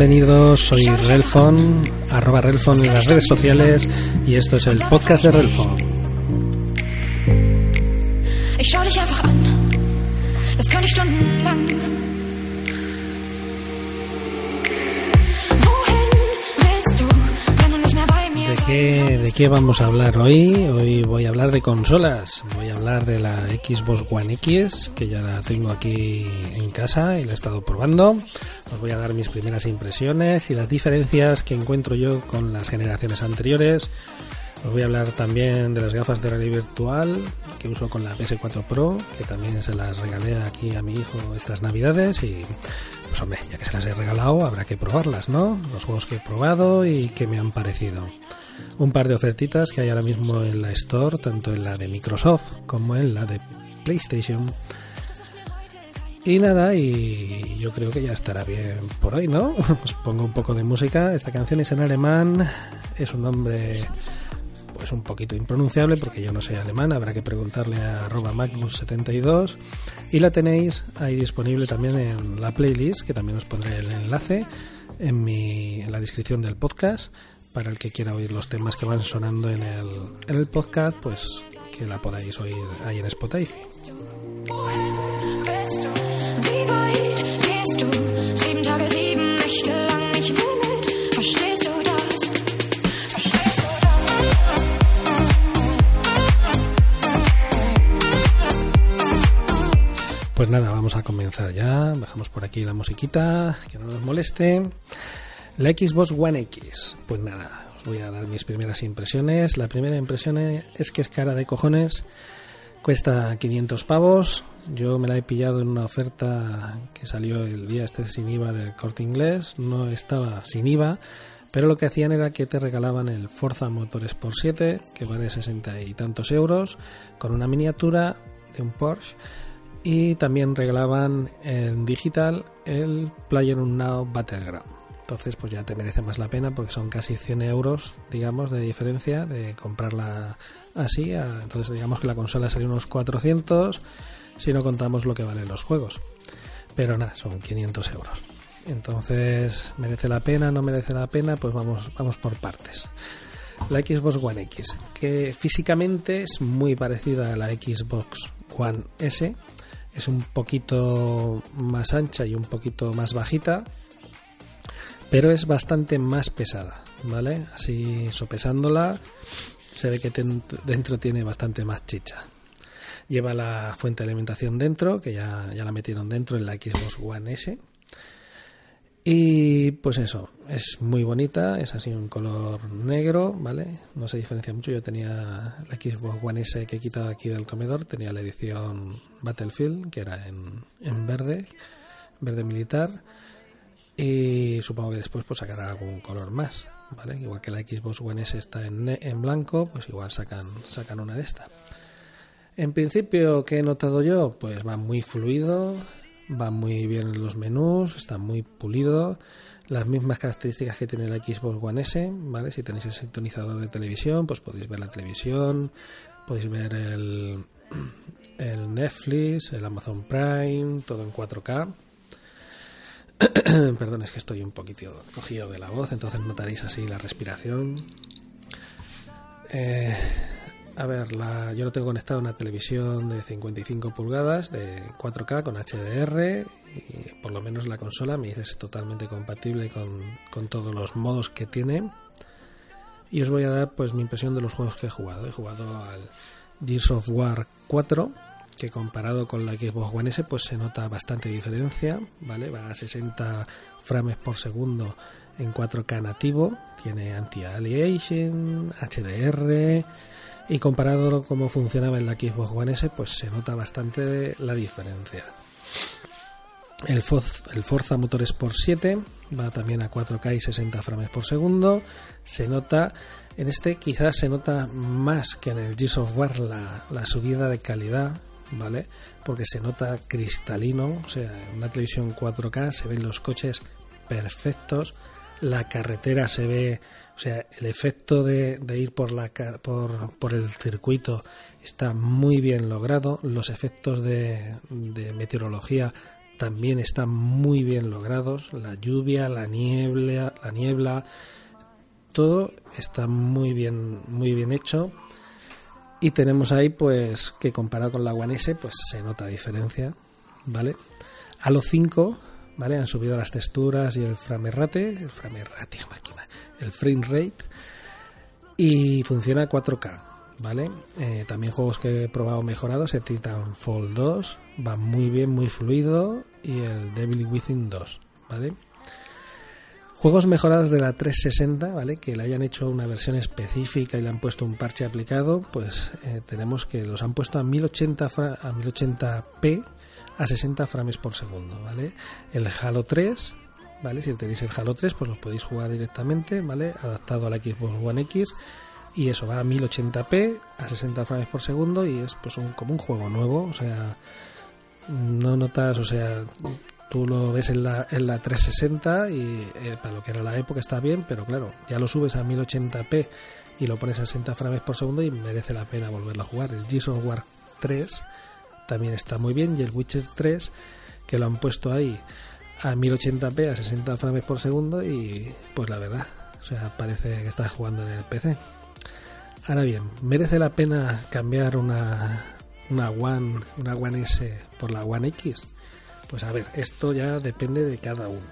Bienvenidos, soy Relfon, arroba Relfon en las redes sociales y esto es el podcast de Relfon. ¿De qué vamos a hablar hoy? Hoy voy a hablar de consolas. Voy a hablar de la Xbox One X, que ya la tengo aquí en casa y la he estado probando. Os voy a dar mis primeras impresiones y las diferencias que encuentro yo con las generaciones anteriores. Os voy a hablar también de las gafas de realidad virtual que uso con la PS4 Pro, que también se las regalé aquí a mi hijo estas navidades y pues hombre, ya que se las he regalado, habrá que probarlas, ¿no? Los juegos que he probado y que me han parecido. Un par de ofertitas que hay ahora mismo en la Store, tanto en la de Microsoft como en la de PlayStation. Y nada, y yo creo que ya estará bien por hoy, ¿no? Os pongo un poco de música. Esta canción es en alemán, es un nombre pues un poquito impronunciable porque yo no soy alemán, habrá que preguntarle a arroba Magnus72 y la tenéis ahí disponible también en la playlist, que también os pondré el enlace en, mi, en la descripción del podcast para el que quiera oír los temas que van sonando en el, en el podcast, pues que la podáis oír ahí en Spotify. Pues nada, vamos a comenzar ya. Bajamos por aquí la musiquita, que no nos moleste. La Xbox One X. Pues nada, os voy a dar mis primeras impresiones. La primera impresión es que es cara de cojones. Cuesta 500 pavos. Yo me la he pillado en una oferta que salió el día este sin IVA del corte inglés. No estaba sin IVA, pero lo que hacían era que te regalaban el Forza Motorsport 7, que vale 60 y tantos euros, con una miniatura de un Porsche. Y también regalaban en digital el PlayerUnknown's Battleground. Entonces, pues ya te merece más la pena porque son casi 100 euros, digamos, de diferencia de comprarla así. Entonces, digamos que la consola salió unos 400 si no contamos lo que valen los juegos. Pero nada, son 500 euros. Entonces, ¿merece la pena? ¿No merece la pena? Pues vamos, vamos por partes. La Xbox One X, que físicamente es muy parecida a la Xbox One S, es un poquito más ancha y un poquito más bajita, pero es bastante más pesada, ¿vale? Así sopesándola se ve que dentro tiene bastante más chicha. Lleva la fuente de alimentación dentro, que ya, ya la metieron dentro en la Xbox One S. Y pues eso, es muy bonita, es así un color negro, ¿vale? No se diferencia mucho. Yo tenía la Xbox One S que he quitado aquí del comedor, tenía la edición Battlefield, que era en, en verde, verde militar. Y supongo que después pues sacará algún color más, ¿vale? Igual que la Xbox One S está en, en blanco, pues igual sacan, sacan una de estas. En principio, ¿qué he notado yo? Pues va muy fluido, va muy bien en los menús, está muy pulido, las mismas características que tiene la Xbox One S, ¿vale? Si tenéis el sintonizador de televisión, pues podéis ver la televisión, podéis ver el, el Netflix, el Amazon Prime, todo en 4K. Perdón, es que estoy un poquito cogido de la voz, entonces notaréis así la respiración. Eh, a ver, yo lo tengo conectado a una televisión de 55 pulgadas de 4K con HDR y por lo menos la consola me dice es totalmente compatible con, con todos los modos que tiene. Y os voy a dar pues mi impresión de los juegos que he jugado. He jugado al Gears of War 4, que comparado con la Xbox One S pues se nota bastante diferencia, ¿vale? Va a 60 frames por segundo en 4K nativo, tiene anti-aliasing, HDR y comparado con cómo funcionaba en la Xbox One S pues se nota bastante la diferencia. El, el Forza Motorsport 7 va también a 4K y 60 frames por segundo. Se nota, en este quizás se nota más que en el Gears of la, la subida de calidad, ¿vale? Porque se nota cristalino, o sea, una televisión 4K se ven los coches perfectos, la carretera se ve, o sea, el efecto de, de ir por, la, por, por, el circuito está muy bien logrado, los efectos de, de meteorología también están muy bien logrados. La lluvia, la niebla, la niebla, todo está muy bien, muy bien hecho. Y tenemos ahí, pues, que comparado con la One S, pues se nota diferencia, ¿vale? A los 5, ¿vale? Han subido las texturas y el frame rate, el frame rate, máquina, el frame rate, y funciona 4K, ¿vale? Eh, también juegos que he probado mejorados, el Titanfall 2, va muy bien, muy fluido, y el Devil Within 2, ¿vale? Juegos mejorados de la 360, ¿vale? Que le hayan hecho una versión específica y le han puesto un parche aplicado, pues eh, tenemos que los han puesto a 1080 a 1080p a 60 frames por segundo, ¿vale? El Halo 3, ¿vale? Si tenéis el Halo 3, pues los podéis jugar directamente, ¿vale? Adaptado a la Xbox One X y eso va a 1080p a 60 frames por segundo y es pues un, como un juego nuevo, o sea, no notas, o sea, tú lo ves en la, en la 360 y eh, para lo que era la época está bien, pero claro, ya lo subes a 1080p y lo pones a 60 frames por segundo y merece la pena volverlo a jugar. El Gears War 3 también está muy bien y el Witcher 3 que lo han puesto ahí a 1080p a 60 frames por segundo y pues la verdad, o sea, parece que estás jugando en el PC. Ahora bien, ¿merece la pena cambiar una, una One, una One S por la One X? Pues a ver, esto ya depende de cada uno.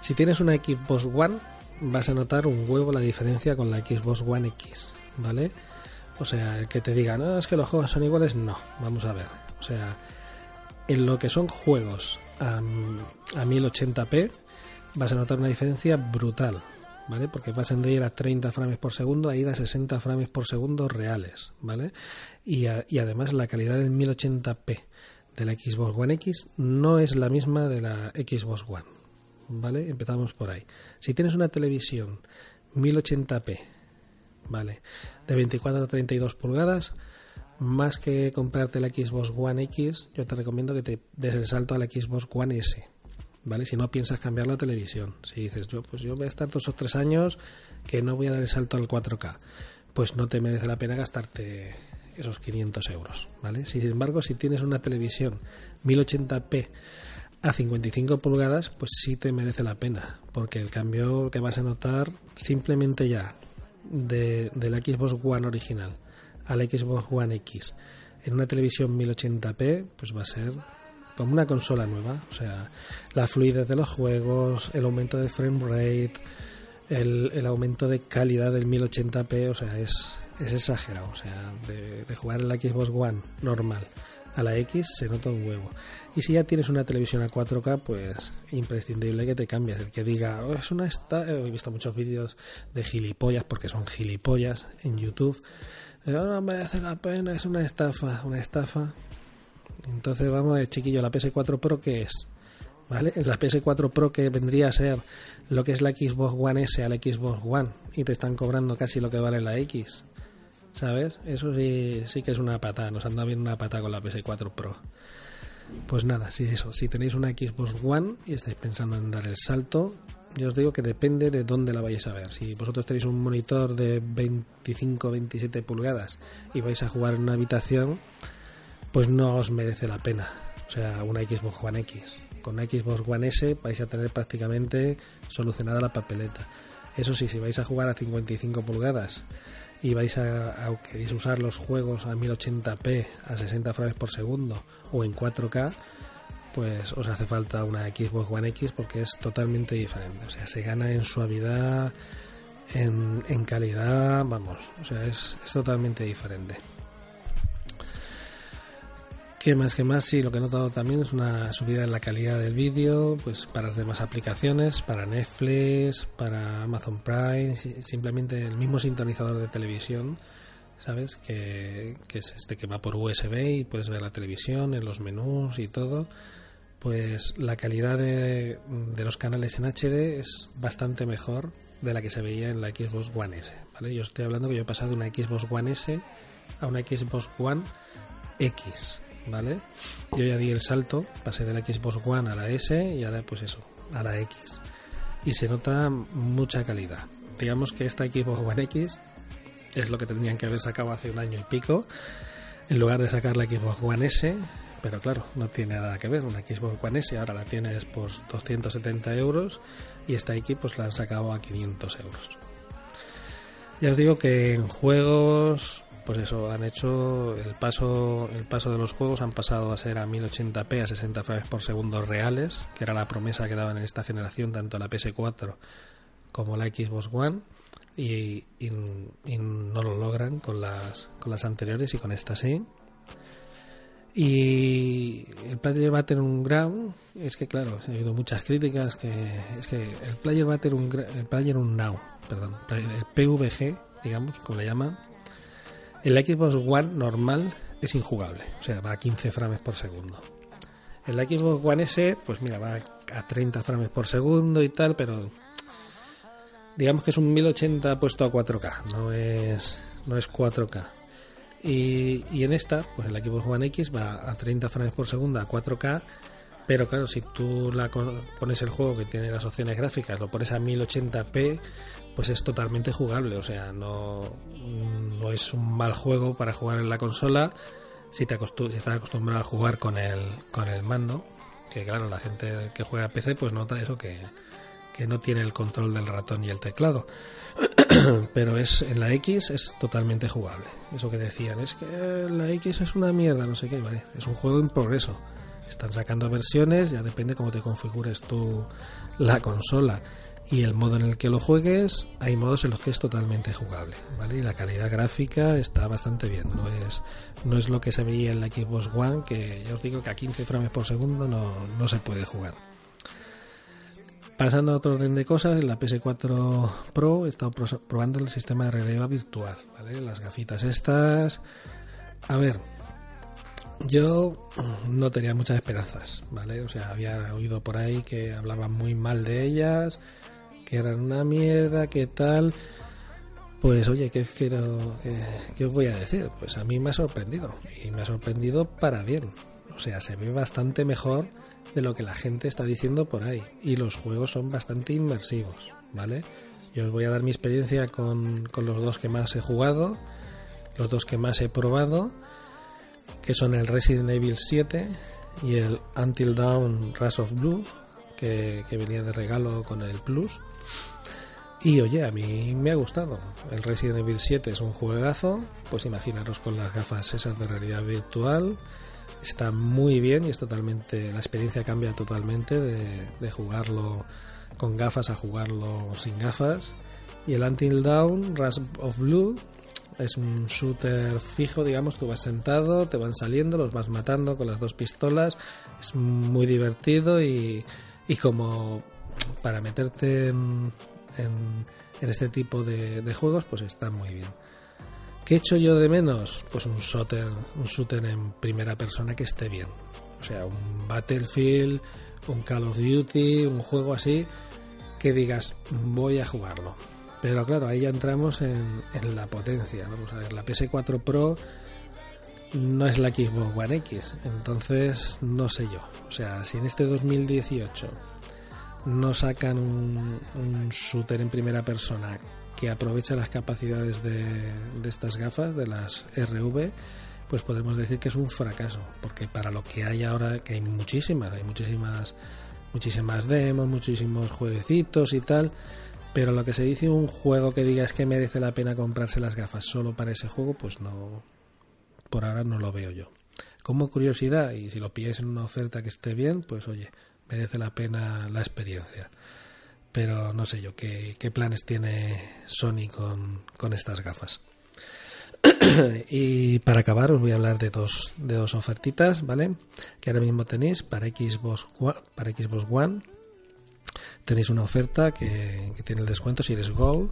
Si tienes una Xbox One, vas a notar un huevo la diferencia con la Xbox One X, ¿vale? O sea, el que te diga, no, es que los juegos son iguales, no, vamos a ver. O sea, en lo que son juegos a, a 1080p, vas a notar una diferencia brutal, ¿vale? Porque pasan de ir a 30 frames por segundo a ir a 60 frames por segundo reales, ¿vale? Y, a, y además la calidad del 1080p de la Xbox One X no es la misma de la Xbox One, ¿vale? Empezamos por ahí. Si tienes una televisión 1080p, ¿vale? De 24 a 32 pulgadas, más que comprarte la Xbox One X, yo te recomiendo que te des el salto a la Xbox One S, ¿vale? Si no piensas cambiar la televisión. Si dices, yo pues yo voy a estar dos o tres años que no voy a dar el salto al 4K, pues no te merece la pena gastarte esos 500 euros, ¿vale? Sin embargo, si tienes una televisión 1080p a 55 pulgadas, pues sí te merece la pena, porque el cambio que vas a notar simplemente ya de, de la Xbox One original a la Xbox One X en una televisión 1080p, pues va a ser como una consola nueva. O sea, la fluidez de los juegos, el aumento de frame rate, el, el aumento de calidad del 1080p, o sea, es, es exagerado. O sea, de, jugar en la Xbox One normal a la X se nota un huevo. Y si ya tienes una televisión a 4K, pues imprescindible que te cambies. El que diga, oh, es una esta he visto muchos vídeos de gilipollas, porque son gilipollas en YouTube. Pero no merece la pena, es una estafa, una estafa. Entonces vamos de chiquillo, la PS4 Pro ¿qué es? ¿Vale? La PS4 Pro que vendría a ser lo que es la Xbox One S a la Xbox One y te están cobrando casi lo que vale la X. ¿Sabes? Eso sí, sí que es una patada, nos anda bien una patada con la PS4 Pro. Pues nada, si eso, si tenéis una Xbox One y estáis pensando en dar el salto, yo os digo que depende de dónde la vayáis a ver. Si vosotros tenéis un monitor de 25-27 pulgadas y vais a jugar en una habitación, pues no os merece la pena. O sea, una Xbox One X. Con una Xbox One S vais a tener prácticamente solucionada la papeleta. Eso sí, si vais a jugar a 55 pulgadas y vais a, a queréis usar los juegos a 1080p a 60 frames por segundo o en 4K, pues os hace falta una Xbox One X porque es totalmente diferente. O sea, se gana en suavidad, en, en calidad, vamos, o sea, es, es totalmente diferente. ¿Qué más? ¿Qué más? Sí, lo que he notado también es una subida en la calidad del vídeo, pues para las demás aplicaciones, para Netflix, para Amazon Prime, si- simplemente el mismo sintonizador de televisión, ¿sabes? Que, que es este que va por USB y puedes ver la televisión en los menús y todo. Pues la calidad de, de los canales en HD es bastante mejor de la que se veía en la Xbox One S, ¿vale? Yo estoy hablando que yo he pasado de una Xbox One S a una Xbox One X, ¿vale? Yo ya di el salto, pasé de la Xbox One a la S y ahora pues eso, a la X. Y se nota mucha calidad. Digamos que esta Xbox One X es lo que tendrían que haber sacado hace un año y pico, en lugar de sacar la Xbox One S, pero claro, no tiene nada que ver. Una Xbox One S ahora la tienes por 270 euros y esta X pues la han sacado a 500 euros. Ya os digo que en juegos, pues eso, han hecho el paso, el paso de los juegos han pasado a ser a 1080p a 60 frames por segundo reales, que era la promesa que daban en esta generación tanto la PS4 como la Xbox One y, no lo logran con las con las anteriores y con esta sí. Y el player Battleground es que claro, he oído muchas críticas que es que el player Battleground el player now, perdón, el PVG, digamos, como le llaman, el Xbox One normal es injugable, o sea, va a 15 frames por segundo. El Xbox One S, pues mira, va a 30 frames por segundo y tal, pero digamos que es un 1080 puesto a 4K, no es no es 4K. Y, y en esta, pues el Xbox One X va a 30 frames por segundo a 4K, pero claro, si tú la pones el juego que tiene las opciones gráficas, lo pones a 1080p, pues es totalmente jugable, o sea, no, no es un mal juego para jugar en la consola si te acostu- si estás acostumbrado a jugar con el con el mando, que claro, la gente que juega a PC pues nota eso que que no tiene el control del ratón y el teclado. Pero es en la X es totalmente jugable. Eso que decían, es que la X es una mierda, no sé qué, vale. Es un juego en progreso. Están sacando versiones, ya depende cómo te configures tú la consola y el modo en el que lo juegues, hay modos en los que es totalmente jugable, ¿vale? Y la calidad gráfica está bastante bien, no es no es lo que se veía en la Xbox One, que ya os digo que a 15 frames por segundo no, no se puede jugar. Pasando a otro orden de cosas, en la PS4 Pro he estado pro- probando el sistema de realidad virtual. Las gafitas estas. A ver, yo no tenía muchas esperanzas, ¿vale? O sea, había oído por ahí que hablaban muy mal de ellas, que eran una mierda, que tal. Pues oye, ¿qué, quiero, qué, qué os voy a decir? Pues a mí me ha sorprendido, y me ha sorprendido para bien. O sea, se ve bastante mejor de lo que la gente está diciendo por ahí, y los juegos son bastante inmersivos, ¿vale? Yo os voy a dar mi experiencia con, con los dos que más he jugado, los dos que más he probado, que son el Resident Evil 7 y el Until Dawn Rush of Blue, que, venía de regalo con el Plus. Y oye, a mí me ha gustado. El Resident Evil 7 es un juegazo, pues imaginaros con las gafas esas de realidad virtual. Está muy bien y es totalmente. La experiencia cambia totalmente de, de jugarlo con gafas a jugarlo sin gafas. Y el Until Dawn Rush of Blue es un shooter fijo, digamos, tú vas sentado, te van saliendo, los vas matando con las dos pistolas, es muy divertido y, y como para meterte en, en, este tipo de, de juegos, pues está muy bien. ¿Qué echo yo de menos? Pues un shooter, un shooter en primera persona que esté bien. O sea, un Battlefield, un Call of Duty, un juego así que digas, voy a jugarlo. Pero claro, ahí ya entramos en, en la potencia. Vamos a ver, la PS4 Pro no es la Xbox One X, entonces no sé yo. O sea, si en este 2018 no sacan un, un shooter en primera persona que aprovecha las capacidades de, de estas gafas, de las RV, pues podemos decir que es un fracaso, porque para lo que hay ahora, que hay muchísimas, hay muchísimas, muchísimas demos, muchísimos jueguecitos y tal, pero lo que se dice un juego que diga es que merece la pena comprarse las gafas solo para ese juego, pues no, por ahora no lo veo yo. como curiosidad y si lo pilláis en una oferta que esté bien, pues oye, merece la pena la experiencia. Pero no sé yo qué, qué planes tiene Sony con, con estas gafas. y para acabar os voy a hablar de dos, de dos ofertitas, ¿vale? Que ahora mismo tenéis para Xbox, para Xbox One. Tenéis una oferta que, tiene el descuento si eres Gold,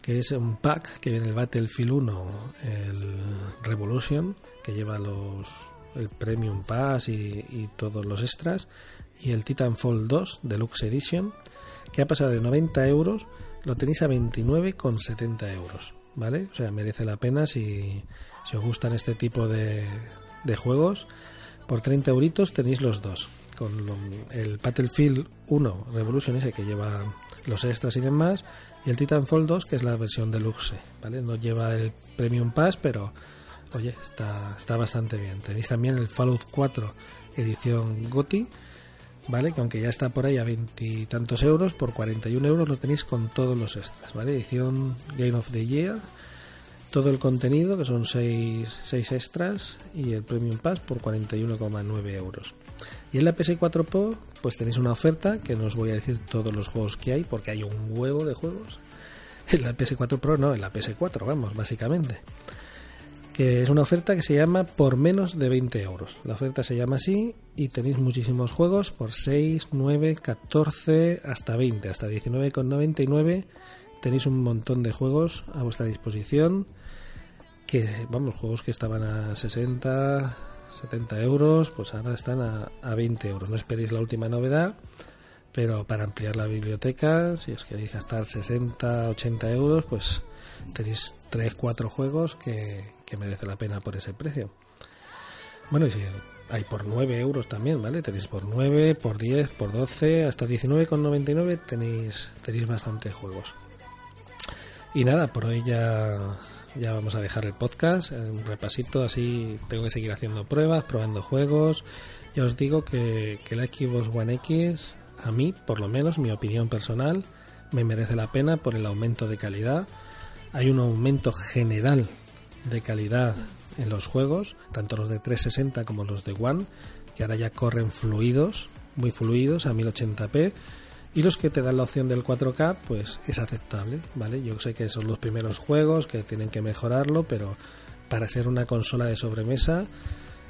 que es un pack que viene el Battlefield 1, el Revolution, que lleva los el Premium Pass y, y todos los extras, y el Titanfall 2 Deluxe Edition, que ha pasado de 90 euros, lo tenéis a 29,70 euros, ¿vale? O sea, merece la pena si, si os gustan este tipo de, de juegos. Por 30 euritos tenéis los dos, con el Battlefield 1 Revolution ese que lleva los extras y demás, y el Titanfall 2 que es la versión deluxe, ¿vale? No lleva el Premium Pass, pero oye, está, está bastante bien. Tenéis también el Fallout 4 edición GOTI, ¿vale? Que aunque ya está por ahí a veintitantos euros, por 41 euros lo tenéis con todos los extras, ¿vale? Edición Game of the Year, todo el contenido, que son 6 extras, y el Premium Pass por 41,9 euros. Y en la PS4 Pro, pues tenéis una oferta, que no os voy a decir todos los juegos que hay, porque hay un huevo de juegos. En la PS4 Pro no, en la PS4, vamos, básicamente que es una oferta que se llama por menos de 20 euros. La oferta se llama así y tenéis muchísimos juegos por 6, 9, 14, hasta 20, hasta 19,99. Tenéis un montón de juegos a vuestra disposición. Que, vamos, juegos que estaban a 60, 70 euros, pues ahora están a, a 20 euros. No esperéis la última novedad, pero para ampliar la biblioteca, si os queréis gastar 60, 80 euros, pues tenéis 3, 4 juegos que, que merece la pena por ese precio. Bueno, y si hay por 9 euros también, ¿vale? Tenéis por 9, por 10, por 12, hasta 19,99 tenéis, tenéis bastantes juegos. Y nada, por hoy ya, ya vamos a dejar el podcast, eh, un repasito, así tengo que seguir haciendo pruebas, probando juegos. Ya os digo que, que la Xbox One X, a mí, por lo menos, mi opinión personal, me merece la pena por el aumento de calidad. Hay un aumento general de calidad en los juegos, tanto los de 360 como los de One, que ahora ya corren fluidos, muy fluidos a 1080p. Y los que te dan la opción del 4K, pues es aceptable, ¿vale? Yo sé que son los primeros juegos que tienen que mejorarlo, pero para ser una consola de sobremesa,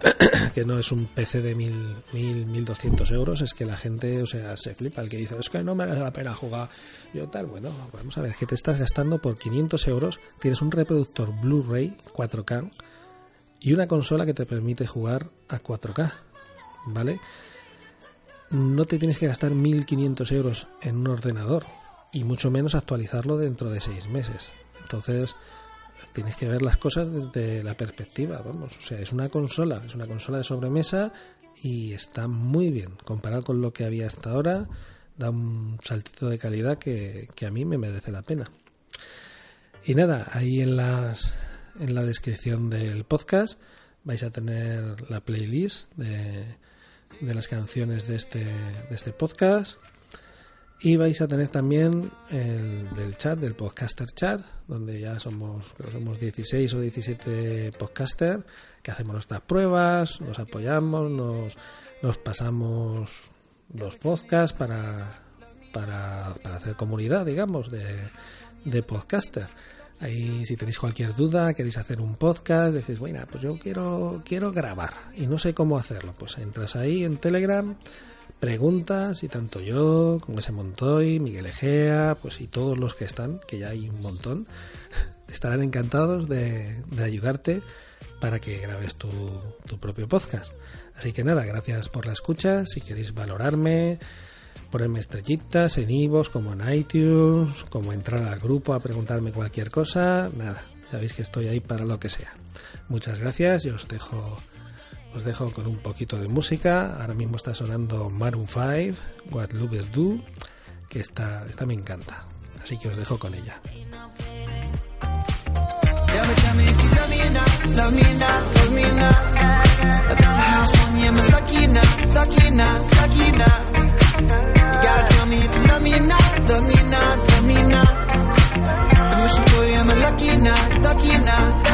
que no es un PC de 1000, 1000, 1200 euros, es que la gente, o sea, se flipa. El que dice, es que no merece la pena jugar. Yo tal, bueno, vamos a ver, que te estás gastando por 500 euros, tienes un reproductor Blu-ray 4K y una consola que te permite jugar a 4K, ¿vale? No te tienes que gastar 1500 euros en un ordenador y mucho menos actualizarlo dentro de seis meses. Entonces, tienes que ver las cosas desde la perspectiva, vamos, o sea, es una consola, es una consola de sobremesa y está muy bien comparado con lo que había hasta ahora, da un saltito de calidad que, que a mí me merece la pena. Y nada, ahí en las en la descripción del podcast vais a tener la playlist de, de las canciones de este, de este podcast y vais a tener también el del chat, del podcaster chat, donde ya somos, somos 16 o 17 podcaster que hacemos nuestras pruebas, nos apoyamos, nos, nos pasamos los podcasts para, para, para hacer comunidad, digamos, de, de podcaster. Ahí si tenéis cualquier duda, queréis hacer un podcast, decís, bueno, pues yo quiero, quiero grabar y no sé cómo hacerlo. Pues entras ahí en Telegram, preguntas y tanto yo, como ese Montoy, Miguel Egea, pues y todos los que están, que ya hay un montón, estarán encantados de, de ayudarte para que grabes tu, tu propio podcast. Así que nada, gracias por la escucha. Si queréis valorarme, ponerme estrellitas en Ivos, como en iTunes, como entrar al grupo a preguntarme cualquier cosa, nada, sabéis que estoy ahí para lo que sea. Muchas gracias y os dejo os dejo con un poquito de música. Ahora mismo está sonando Maroon 5, What Lovers Do, que esta, esta me encanta. Así que os dejo con ella. Tell me, tell me if you love me or not, love me or not, love me or not. I built a house on you, am I lucky or not, lucky or not, lucky or not? Not, lucky not?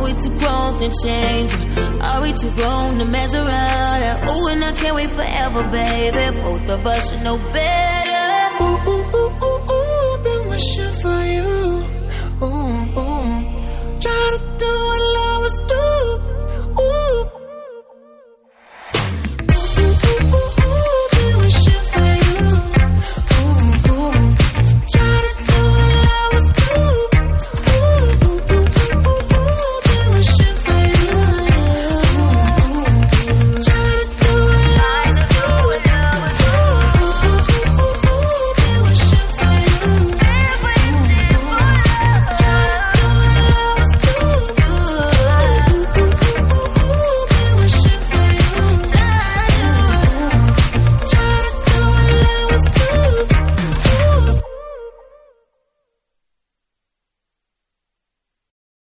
Are we too grown to change? Are we too grown to mess around? Oh, and I can't wait forever, baby. Both of us should know better. Ooh, ooh, ooh, ooh, ooh, I've been wishing for you. Ooh, ooh. Try to do.